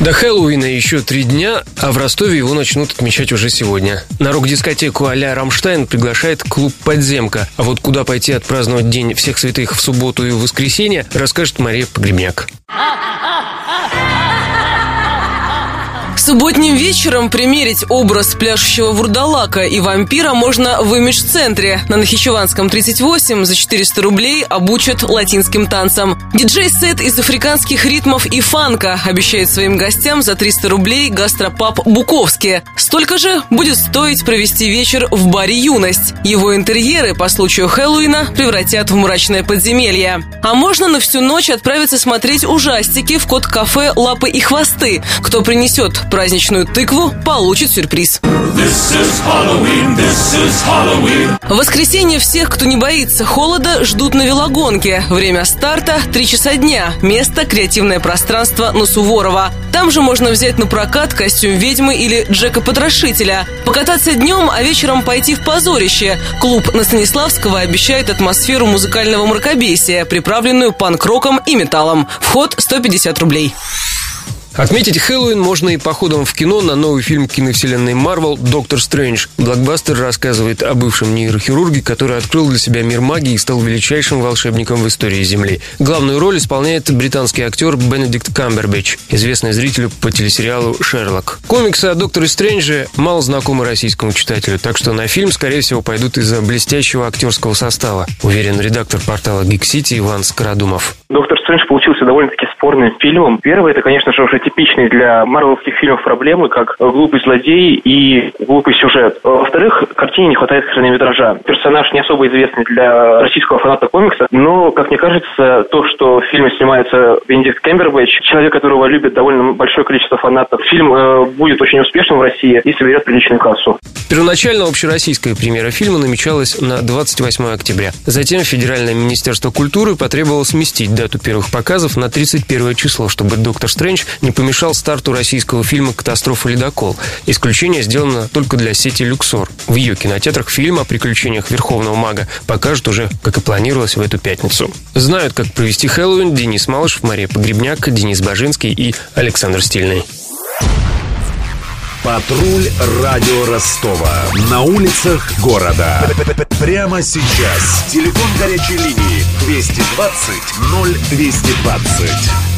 До Хэллоуина еще три дня, а в Ростове его начнут отмечать уже сегодня. На рок-дискотеку а-ля «Рамштайн» приглашает клуб «Подземка». А вот куда пойти отпраздновать День всех святых в субботу и в воскресенье, расскажет Мария Погребняк. Субботним вечером примерить образ пляшущего вурдалака и вампира можно в имидж-центре. На Нахичеванском 38 за 400 рублей обучат латинским танцам. Диджей-сет из африканских ритмов и фанка обещает своим гостям за 300 рублей гастропаб «Буковский». Столько же будет стоить провести вечер в баре «Юность». Его интерьеры по случаю Хэллоуина превратят в мрачное подземелье. А можно на всю ночь отправиться смотреть ужастики в код-кафе «Лапы и хвосты». Кто принесет праздничную тыкву, получит сюрприз. В воскресенье всех, кто не боится холода, ждут на велогонке. Время старта – 3 часа дня. Место – креативное пространство на Суворова. Там же можно взять на прокат костюм ведьмы или Джека Потрошителя. Покататься днем, а вечером пойти в позорище. Клуб на Станиславского обещает атмосферу музыкального мракобесия, приправленную панк-роком и металлом. Вход 150 рублей. Отметить Хэллоуин можно и походом в кино на новый фильм киновселенной Марвел «Доктор Стрэндж». Блокбастер рассказывает о бывшем нейрохирурге, который открыл для себя мир магии и стал величайшим волшебником в истории Земли. Главную роль исполняет британский актер Бенедикт Камбербэтч, известный зрителю по телесериалу «Шерлок». Комиксы о Докторе Стрэндже мало знакомы российскому читателю, так что на фильм, скорее всего, пойдут из-за блестящего актерского состава, уверен редактор портала Geek City Иван Скородумов. Доктор Стрэндж получился довольно-таки спорным фильмом. Первый, это, конечно же, уже типичный для марвеловских фильмов проблемы, как глупый злодей и глупый сюжет. Во-вторых, картине не хватает хронометража. Персонаж не особо известный для российского фаната комикса, но, как мне кажется, то, что в фильме снимается Бенедикт Кэмбербэтч, человек, которого любит довольно большое количество фанатов, фильм э, будет очень успешным в России и соберет приличную кассу. Первоначально общероссийская премьера фильма намечалась на 28 октября. Затем Федеральное министерство культуры потребовало сместить дату первых показов на 31 число, чтобы «Доктор Стрэндж» не помешал старту российского фильма «Катастрофа ледокол». Исключение сделано только для сети «Люксор». В ее кинотеатрах фильм о приключениях Верховного Мага покажут уже, как и планировалось, в эту пятницу. Знают, как провести Хэллоуин Денис Малышев, Мария Погребняк, Денис Бажинский и Александр Стильный. Патруль радио Ростова. На улицах города. Прямо сейчас. Телефон горячей линии 220 0220.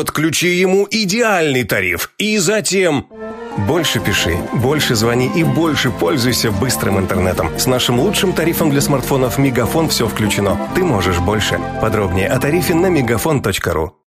Подключи ему идеальный тариф. И затем... Больше пиши, больше звони и больше пользуйся быстрым интернетом. С нашим лучшим тарифом для смартфонов Мегафон все включено. Ты можешь больше. Подробнее о тарифе на мегафон.ру.